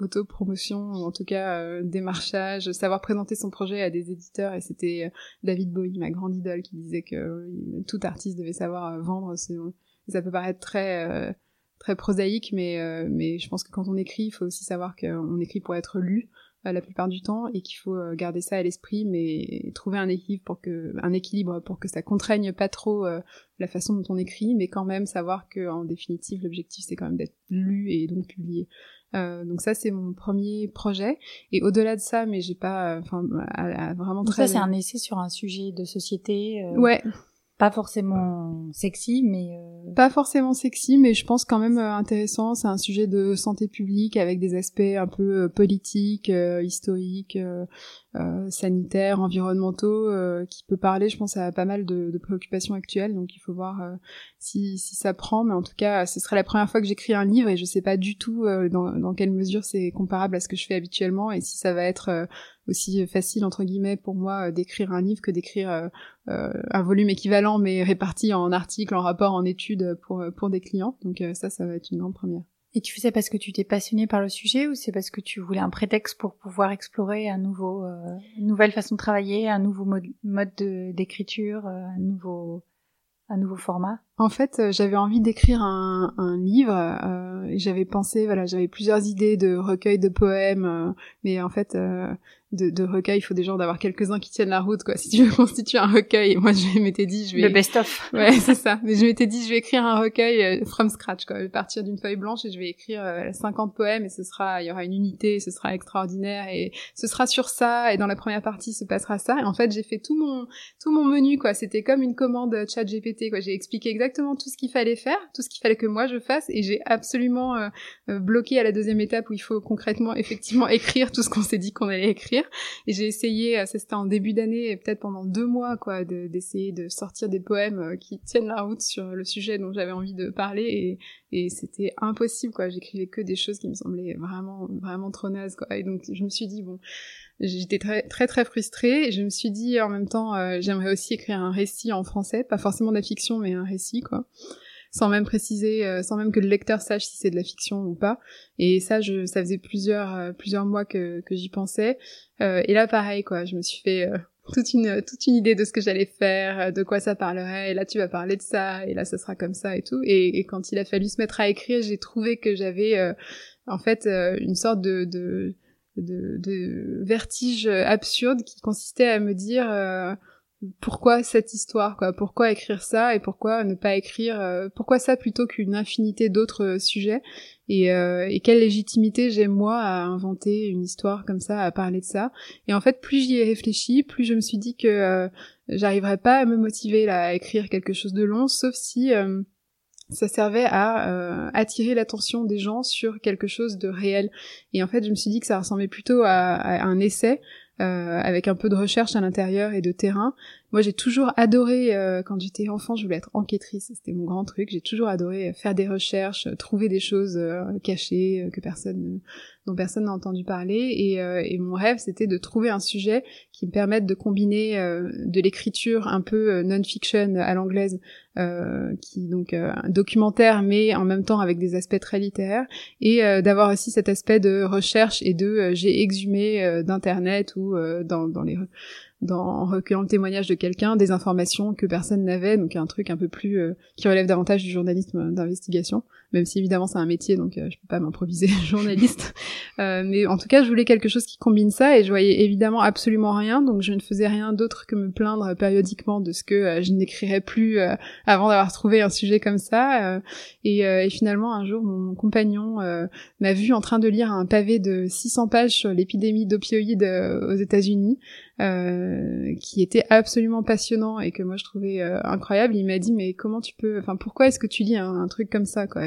auto-promotion, ou en tout cas démarchage, savoir présenter son projet à des éditeurs. Et c'était David Bowie, ma grande idole, qui disait que tout artiste devait savoir vendre. Ça peut paraître très très prosaïque, mais mais je pense que quand on écrit, il faut aussi savoir qu'on écrit pour être lu la plupart du temps et qu'il faut garder ça à l'esprit mais trouver un équilibre pour que un équilibre pour que ça contraigne pas trop la façon dont on écrit mais quand même savoir que en définitive l'objectif c'est quand même d'être lu et donc publié. Euh, donc ça c'est mon premier projet. Et au-delà de ça mais j'ai pas enfin vraiment donc très ça c'est un essai sur un sujet de société euh, ouais pas forcément sexy, mais euh... pas forcément sexy, mais je pense quand même euh, intéressant. C'est un sujet de santé publique avec des aspects un peu euh, politiques, euh, historiques, sanitaires, environnementaux, qui peut parler, je pense, à pas mal de, de préoccupations actuelles. Donc il faut voir si, si ça prend, mais en tout cas, ce serait la première fois que j'écris un livre et je sais pas du tout dans, dans quelle mesure c'est comparable à ce que je fais habituellement et si ça va être aussi facile entre guillemets pour moi euh, d'écrire un livre que d'écrire euh, euh, un volume équivalent mais réparti en articles, en rapports, en études pour pour des clients. Donc ça, ça va être une grande première. Et tu fais ça parce que tu t'es passionné par le sujet ou c'est parce que tu voulais un prétexte pour pouvoir explorer un nouveau, une nouvelle façon de travailler, un nouveau mode, d'écriture, un nouveau un nouveau format? En fait, j'avais envie d'écrire un, un, livre euh, j'avais pensé, voilà, j'avais plusieurs idées de recueils de poèmes, mais en fait, euh, de, de recueils, il faut déjà d'avoir quelques-uns qui tiennent la route, quoi. Si tu veux constituer un recueil, moi je m'étais dit, je vais... Le best-of. Ouais, c'est ça. Mais je m'étais dit, je vais écrire un recueil euh, from scratch, quoi. Je vais partir d'une feuille blanche et je vais écrire 50 euh, poèmes et ce sera, il y aura une unité, ce sera extraordinaire et ce sera sur ça et dans la première partie se passera ça. Et en fait, j'ai fait tout mon, tout mon menu, quoi. C'était comme une commande chat GPT, quoi. J'ai expliqué exactement tout ce qu'il fallait faire, tout ce qu'il fallait que moi je fasse et j'ai absolument euh, bloqué à la deuxième étape où il faut concrètement, effectivement, écrire tout ce qu'on s'est dit qu'on allait écrire. Et j'ai essayé, euh, c'était en début d'année, peut-être pendant deux mois, quoi, d'essayer de, sortir des poèmes euh, qui tiennent la route sur le sujet dont j'avais envie de parler. Et, et c'était impossible, quoi. J'écrivais que des choses qui me semblaient vraiment, vraiment trop nazes, quoi. Et donc je me suis dit, bon, j'étais très très très frustrée et je me suis dit en même temps euh, j'aimerais aussi écrire un récit en français pas forcément de la fiction mais un récit quoi sans même préciser, euh, sans même que le lecteur sache si c'est de la fiction ou pas. Et ça, je, ça faisait plusieurs, euh, plusieurs mois que, que j'y pensais. Euh, et là, pareil, quoi, je me suis fait toute une, toute une idée de ce que j'allais faire, de quoi ça parlerait. Et là, tu vas parler de ça, et là, ça sera comme ça et tout. Et, quand il a fallu se mettre à écrire, j'ai trouvé que j'avais, en fait, une sorte de, de de, de, vertige absurde qui consistait à me dire pourquoi cette histoire quoi? Pourquoi écrire ça et pourquoi ne pas écrire euh, pourquoi ça plutôt qu'une infinité d'autres euh, sujets? Et, euh, et, quelle légitimité j'ai moi à inventer une histoire comme ça à parler de ça? Et en fait plus j'y ai réfléchi plus je me suis dit que j'arriverais pas à me motiver là à écrire quelque chose de long sauf si ça servait à attirer l'attention des gens sur quelque chose de réel. Et en fait je me suis dit que ça ressemblait plutôt à, un essai avec un peu de recherche à l'intérieur et de terrain. Moi, j'ai toujours adoré, euh, quand j'étais enfant, je voulais être enquêtrice, c'était mon grand truc. J'ai toujours adoré faire des recherches, trouver des choses euh, cachées que personne, dont personne n'a entendu parler. Et, et mon rêve, c'était de trouver un sujet qui me permette de combiner de l'écriture un peu non-fiction à l'anglaise, qui donc un documentaire, mais en même temps avec des aspects très littéraires, et d'avoir aussi cet aspect de recherche et de j'ai exhumé d'internet ou euh, dans, dans les dans, en recueillant le témoignage de quelqu'un, des informations que personne n'avait, donc un truc un peu plus euh, qui relève davantage du journalisme d'investigation, même si évidemment c'est un métier, donc euh, je peux pas m'improviser journaliste. Euh, mais en tout cas, je voulais quelque chose qui combine ça, et je voyais évidemment absolument rien, donc je ne faisais rien d'autre que me plaindre périodiquement de ce que je n'écrirais plus avant d'avoir trouvé un sujet comme ça. Et, et, finalement, un jour, mon compagnon m'a vu en train de lire un pavé de 600 pages sur l'épidémie d'opioïdes aux États-Unis. Euh, qui était absolument passionnant et que moi je trouvais euh, incroyable. Il m'a dit mais comment tu peux, enfin pourquoi est-ce que tu lis un, truc comme ça quoi?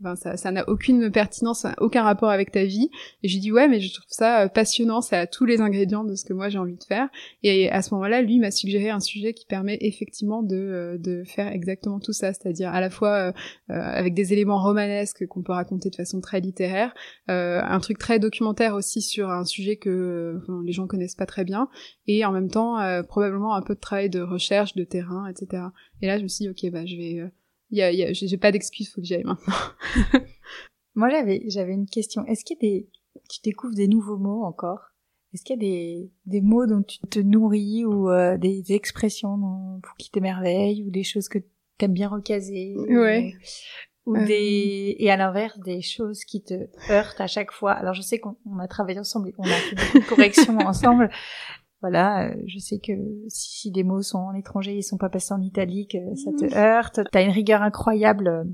Enfin ça, ça n'a aucune pertinence, aucun rapport avec ta vie. Et j'ai dit ouais mais je trouve ça euh, passionnant, ça a tous les ingrédients de ce que moi j'ai envie de faire. Et à ce moment-là, lui m'a suggéré un sujet qui permet effectivement de de faire exactement tout ça, c'est-à-dire à la fois avec des éléments romanesques qu'on peut raconter de façon très littéraire, un truc très documentaire aussi sur un sujet que les gens connaissent pas très bien et en même temps euh, probablement un peu de travail de recherche, de terrain, etc. Et là je me suis dit ok bah je vais, euh, y a, y a, j'ai pas d'excuse, faut que j'y aille maintenant. Moi j'avais j'avais une question. Est-ce qu'il y a des tu découvres des nouveaux mots encore? Est-ce qu'il y a des des mots dont tu te nourris ou euh, des, expressions dont, pour qui t'émerveillent ou des choses que t'aimes bien recaser Ouais ou des et à l'inverse des choses qui te heurtent à chaque fois? Alors je sais qu'on a travaillé ensemble, on a fait des corrections ensemble. Voilà, je sais que si des mots sont en étranger, ils sont pas passés en italique, ça te heurte. T'as une rigueur incroyable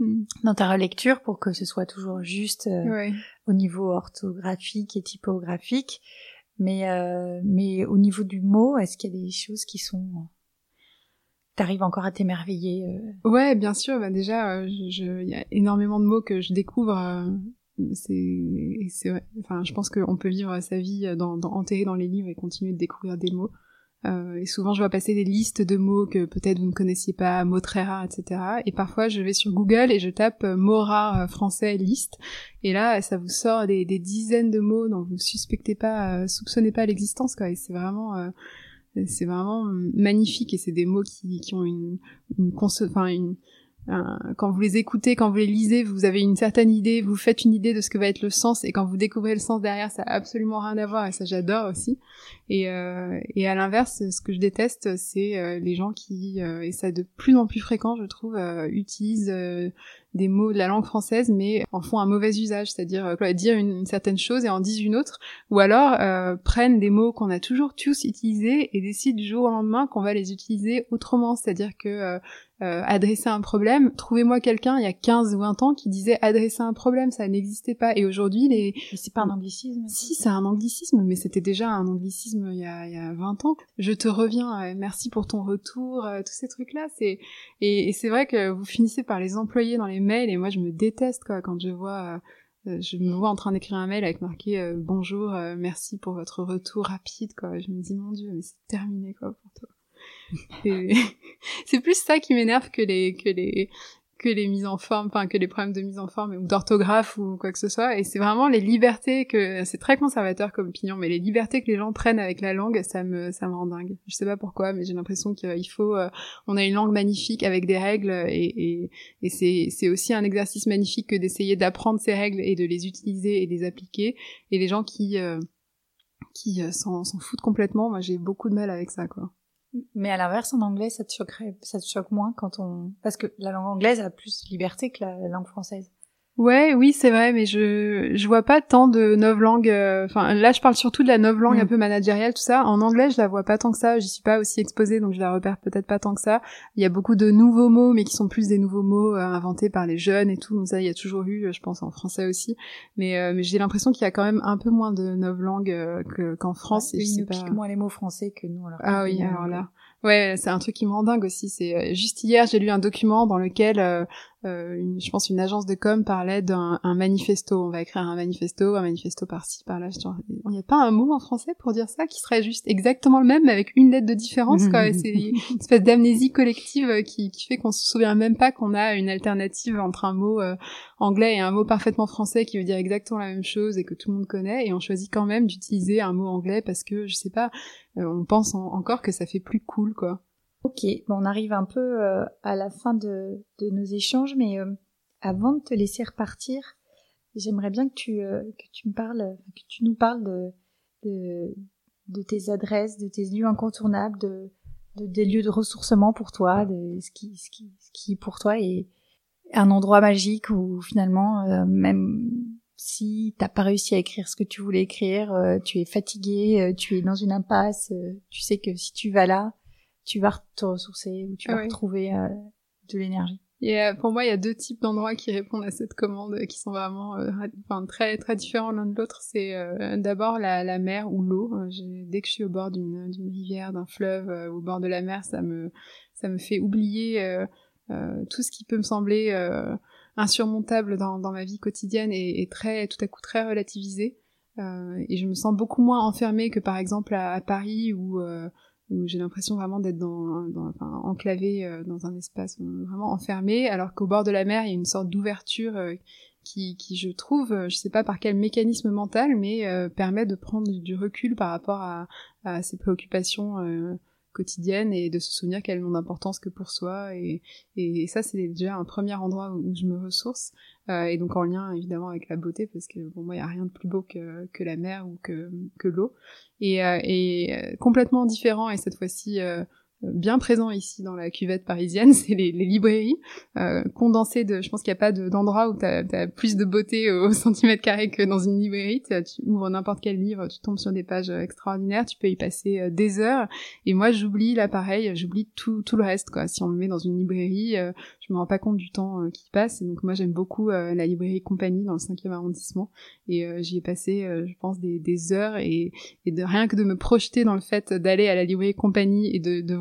Mm. dans ta relecture pour que ce soit toujours juste euh, au niveau orthographique et typographique. Mais, euh, mais au niveau du mot, est-ce qu'il y a des choses qui sont... T'arrives encore à t'émerveiller euh? Ouais, bien sûr. Bah déjà, il je, y a énormément de mots que je découvre. C'est, c'est, enfin, je pense qu'on peut vivre sa vie dans, dans, enterré dans les livres et continuer de découvrir des mots. Euh, et souvent, je vois passer des listes de mots que peut-être vous ne connaissiez pas, mots très rares, etc. Et parfois, je vais sur Google et je tape euh, mots rares euh, français liste. Et là, ça vous sort des, des dizaines de mots dont vous suspectez pas, soupçonnez pas l'existence, quoi. Et c'est vraiment, c'est vraiment magnifique. Et c'est des mots qui, qui ont une, une, enfin une quand vous les écoutez, quand vous les lisez, vous avez une certaine idée, vous faites une idée de ce que va être le sens, et quand vous découvrez le sens derrière, ça a absolument rien à voir, et ça j'adore aussi. Et, euh, et à l'inverse, ce que je déteste, c'est euh, les gens qui, euh, et ça de plus en plus fréquent, je trouve, euh, utilisent des mots de la langue française, mais en font un mauvais usage, c'est-à-dire euh, dire une, certaine chose et en disent une autre, ou alors euh, prennent des mots qu'on a toujours tous utilisés et décident du jour au lendemain qu'on va les utiliser autrement, c'est-à-dire que euh, euh adresser un problème, trouvez-moi quelqu'un il y a 15 ou 20 ans qui disait adresser un problème, ça n'existait pas, et aujourd'hui les... Mais c'est pas un anglicisme Si, c'est un anglicisme, mais c'était déjà un anglicisme il y, a, il y a 20 ans. Je te reviens, merci pour ton retour, tous ces trucs-là, c'est... Et, et c'est vrai que vous finissez par les employer dans les mails et moi je me déteste quoi. Quand je vois euh, je me vois en train d'écrire un mail avec marqué euh, bonjour euh, merci pour votre retour rapide quoi je me dis mon dieu mais c'est terminé quoi pour toi. C'est plus ça qui m'énerve que les que les que les mises en forme, enfin que les problèmes de mise en forme ou d'orthographe ou quoi que ce soit. Et c'est vraiment les libertés que c'est très conservateur comme opinion, mais les libertés que les gens prennent avec la langue, ça me ça me rend dingue. Je sais pas pourquoi, mais j'ai l'impression qu'il faut, euh, on a une langue magnifique avec des règles et et, c'est c'est aussi un exercice magnifique que d'essayer d'apprendre ces règles et de les utiliser et de les appliquer. Et les gens qui euh, qui euh, s'en foutent complètement, moi j'ai beaucoup de mal avec ça quoi. Mais à l'inverse, en anglais, ça te choquerait, ça te choque moins quand on, parce que la langue anglaise a plus de liberté que la langue française. Ouais, oui, c'est vrai, mais je je vois pas tant de novlangue. Euh, enfin, là, je parle surtout de la novlangue mm. un peu managériale, tout ça. En anglais, je la vois pas tant que ça. J'y suis pas aussi exposée, donc je la repère peut-être pas tant que ça. Il y a beaucoup de nouveaux mots, mais qui sont plus des nouveaux mots euh, inventés par les jeunes et tout. Donc ça, il y a toujours eu, euh, je pense, en français aussi. Mais mais j'ai l'impression qu'il y a quand même un peu moins de novlangue que qu'en France. Ouais, et ils pas... moins les mots français que nous. Alors ah oui, alors là. Ouais, c'est un truc qui me rend dingue aussi. C'est juste hier, j'ai lu un document dans lequel euh, une, je pense une agence de com parlait d'un manifesto. On va écrire un manifesto, un manifesto par-ci, par-là. Il n'y a pas un mot en français pour dire ça qui serait juste exactement le même, mais avec une lettre de différence. quoi. C'est une espèce d'amnésie collective euh, qui, qui fait qu'on se souvient même pas qu'on a une alternative entre un mot euh, anglais et un mot parfaitement français qui veut dire exactement la même chose et que tout le monde connaît. Et on choisit quand même d'utiliser un mot anglais parce que, je sais pas, on pense encore que ça fait plus cool, quoi. Ok, bon, on arrive un peu euh, à la fin de, de nos échanges, mais euh, avant de te laisser repartir, j'aimerais bien que tu, euh, que tu me parles, que tu nous parles de, de, de, tes adresses, de tes lieux incontournables, de, de, des lieux de ressourcement pour toi, de ce qui, ce qui, ce qui pour toi est un endroit magique où finalement, même si t'as pas réussi à écrire ce que tu voulais écrire, tu es fatigué, tu es dans une impasse, tu sais que si tu vas là, tu vas te ressourcer ou tu vas retrouver euh, de l'énergie. Et euh, pour moi, il y a deux types d'endroits qui répondent à cette commande, qui sont vraiment euh, enfin, très très différents l'un de l'autre. C'est d'abord la, la, mer ou l'eau. Dès que je suis au bord d'une rivière, d'un fleuve, au bord de la mer, ça me ça me fait oublier tout ce qui peut me sembler insurmontable dans, dans ma vie quotidienne et, et, très tout à coup très relativisé. et je me sens beaucoup moins enfermée que par exemple à, à Paris où où j'ai l'impression vraiment d'être dans, enfin, enclavé euh, dans un espace euh, vraiment enfermé, alors qu'au bord de la mer, il y a une sorte d'ouverture euh, qui, qui, je trouve, je sais pas par quel mécanisme mental, mais permet de prendre du recul par rapport à, à ces préoccupations quotidienne et de se souvenir qu'elles n'ont d'importance que pour soi. Et, et, ça c'est déjà un premier endroit où je me ressource euh, et donc en lien évidemment avec la beauté parce que bon moi il y a rien de plus beau que, que la mer ou que, que l'eau. Et, euh, et euh, complètement différent et cette fois-ci bien présent ici dans la cuvette parisienne, c'est les, librairies euh, condensées de. Je pense qu'il n'y a pas d'endroit où tu as, plus de beauté au centimètre carré que dans une librairie. Tu ouvres n'importe quel livre, tu tombes sur des pages extraordinaires, tu peux y passer euh, des heures. Et moi, j'oublie l'appareil, j'oublie tout, tout le reste. Quoi. Si on me met dans une librairie, euh, je me rends pas compte du temps euh, qui passe. Et donc moi, j'aime beaucoup la librairie Compagnie dans le 5e arrondissement. Et j'y ai passé, je pense, des, des heures et, et, de rien que de me projeter dans le fait d'aller à la librairie Compagnie et de, de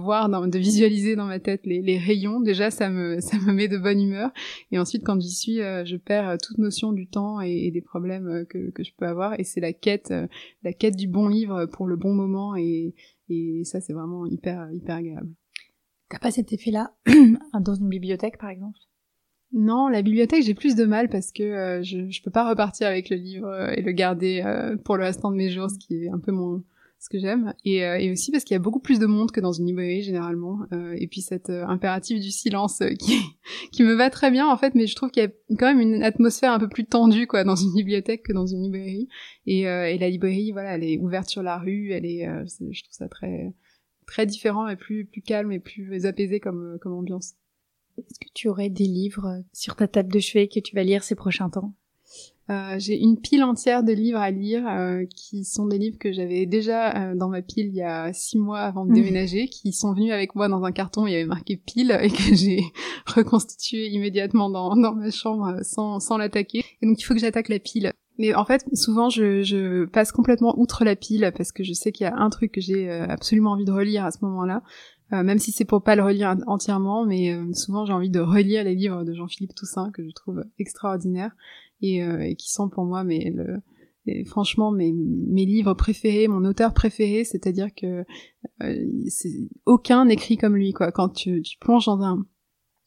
de visualiser dans ma tête les, rayons, déjà ça me ça me met de bonne humeur. Et ensuite quand j'y suis, euh, je perds euh, toute notion du temps et, des problèmes euh, que, que je peux avoir. Et c'est la quête la quête du bon livre pour le bon moment et, et ça c'est vraiment hyper hyper agréable. T'as pas cet effet-là dans une bibliothèque par exemple? Non, la bibliothèque, j'ai plus de mal parce que je, je peux pas repartir avec le livre et le garder pour le restant de mes jours, ce qui est un peu mon, ce que j'aime, et, euh, aussi parce qu'il y a beaucoup plus de monde que dans une librairie généralement, euh, et puis cet euh, impératif du silence qui qui me va très bien en fait, mais je trouve qu'il y a quand même une atmosphère un peu plus tendue quoi dans une bibliothèque que dans une librairie, et, et la librairie voilà, elle est ouverte sur la rue, elle est, je trouve ça très très différent et plus plus calme et plus apaisé comme comme ambiance. Est-ce que tu aurais des livres sur ta table de chevet que tu vas lire ces prochains temps? Euh, j'ai une pile entière de livres à lire euh, qui sont des livres que j'avais déjà euh, dans ma pile il y a six mois avant de mmh. déménager, qui sont venus avec moi dans un carton il y avait marqué pile et que j'ai reconstitué immédiatement dans, dans ma chambre sans, sans l'attaquer. Et donc il faut que j'attaque la pile. Mais en fait, souvent, je, passe complètement outre la pile parce que je sais qu'il y a un truc que j'ai absolument envie de relire à ce moment-là. même si c'est pour pas le relire entièrement, mais souvent j'ai envie de relire les livres de Jean-Philippe Toussaint que je trouve extraordinaires et, euh, qui sont pour moi mais franchement mes, mes livres préférés, mon auteur préféré, c'est-à-dire que euh, aucun n'écrit comme lui quoi. Quand tu, tu plonges dans un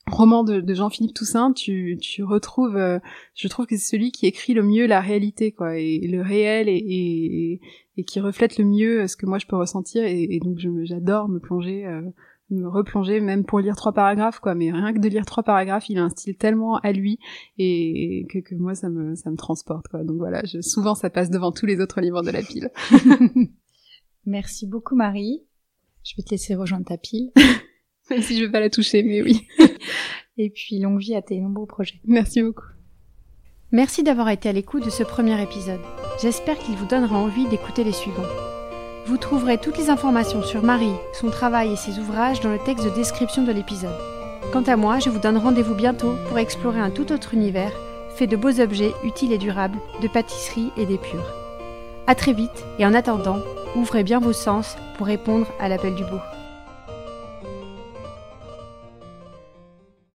roman de, de Jean-Philippe Toussaint, tu, tu retrouves, euh, je trouve que c'est celui qui écrit le mieux la réalité quoi, et, le réel et, et, et, qui reflète le mieux ce que moi je peux ressentir et, donc j'adore me plonger euh, me replonger même pour lire trois paragraphes quoi mais rien que de lire trois paragraphes il a un style tellement à lui et que, que moi ça me ça me transporte quoi. Donc voilà je, souvent ça passe devant tous les autres livres de la pile. Merci beaucoup Marie. Je vais te laisser rejoindre ta pile même si je vais pas la toucher mais oui et puis longue vie à tes nombreux projets merci beaucoup merci d'avoir été à l'écoute de ce premier épisode j'espère qu'il vous donnera envie d'écouter les suivants vous trouverez toutes les informations sur Marie, son travail et ses ouvrages dans le texte de description de l'épisode. Quant à moi, je vous donne rendez-vous bientôt pour explorer un tout autre univers fait de beaux objets utiles et durables, de pâtisserie et d'épures. A très vite et en attendant, ouvrez bien vos sens pour répondre à l'appel du beau.